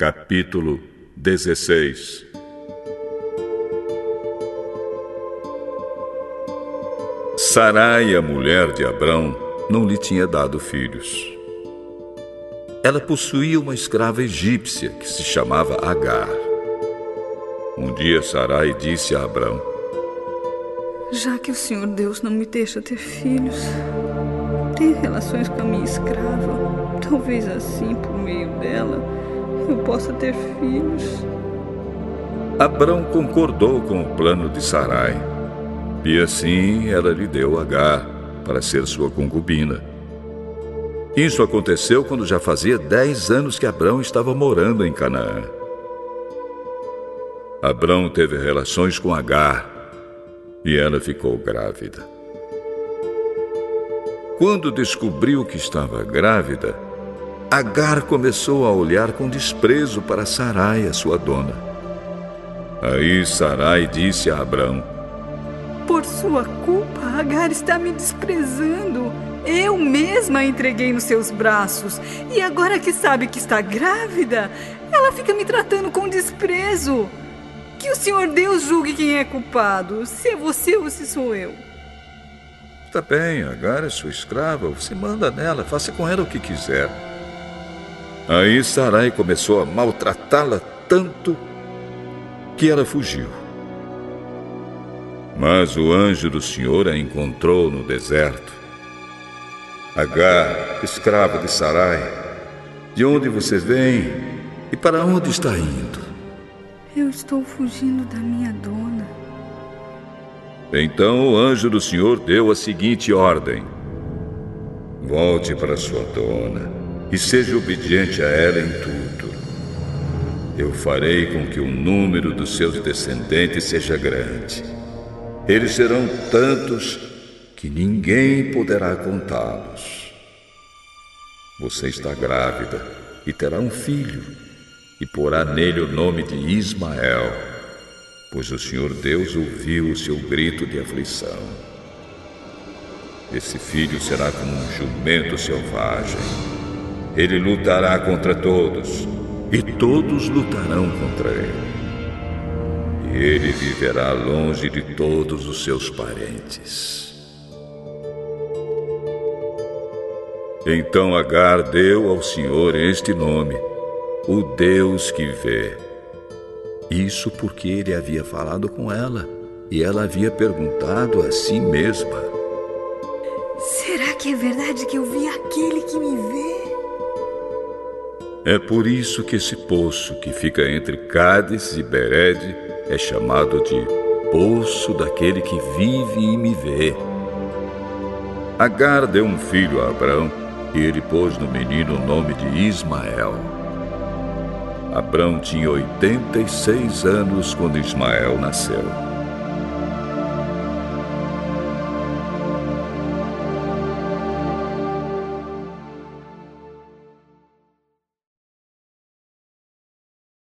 Capítulo 16 Sarai, a mulher de Abrão, não lhe tinha dado filhos. Ela possuía uma escrava egípcia que se chamava Agar. Um dia Sarai disse a Abrão: Já que o Senhor Deus não me deixa ter filhos, tenha relações com a minha escrava. Talvez assim, por meio dela, eu possa ter filhos. Abrão concordou com o plano de Sarai. E assim ela lhe deu Agar para ser sua concubina. Isso aconteceu quando já fazia dez anos que Abrão estava morando em Canaã. Abrão teve relações com Agar e ela ficou grávida. Quando descobriu que estava grávida, Agar começou a olhar com desprezo para Sarai, a sua dona. Aí Sarai disse a Abrão: Por sua culpa, Agar está me desprezando. Eu mesma a entreguei nos seus braços. E agora que sabe que está grávida, ela fica me tratando com desprezo. Que o Senhor Deus julgue quem é culpado, se é você ou se sou eu. Tá bem, Agar é sua escrava, você manda nela, faça com ela o que quiser. Aí Sarai começou a maltratá-la tanto que ela fugiu. Mas o anjo do Senhor a encontrou no deserto. Agar, escrava de Sarai, de onde você vem e para onde está indo? Eu estou fugindo da minha dona. Então o anjo do Senhor deu a seguinte ordem: Volte para sua dona e seja obediente a ela em tudo. Eu farei com que o número dos seus descendentes seja grande. Eles serão tantos que ninguém poderá contá-los. Você está grávida e terá um filho, e porá nele o nome de Ismael, pois o Senhor Deus ouviu o seu grito de aflição. Esse filho será como um jumento selvagem ele lutará contra todos, e todos lutarão contra ele. E ele viverá longe de todos os seus parentes. Então Agar deu ao Senhor este nome, o Deus que vê. Isso porque ele havia falado com ela e ela havia perguntado a si mesma: Será que é verdade que eu vi aquele que me vê? É por isso que esse poço que fica entre Cádiz e Bered é chamado de Poço daquele que vive e me vê. Agar deu um filho a Abrão e ele pôs no menino o nome de Ismael. Abrão tinha 86 anos quando Ismael nasceu.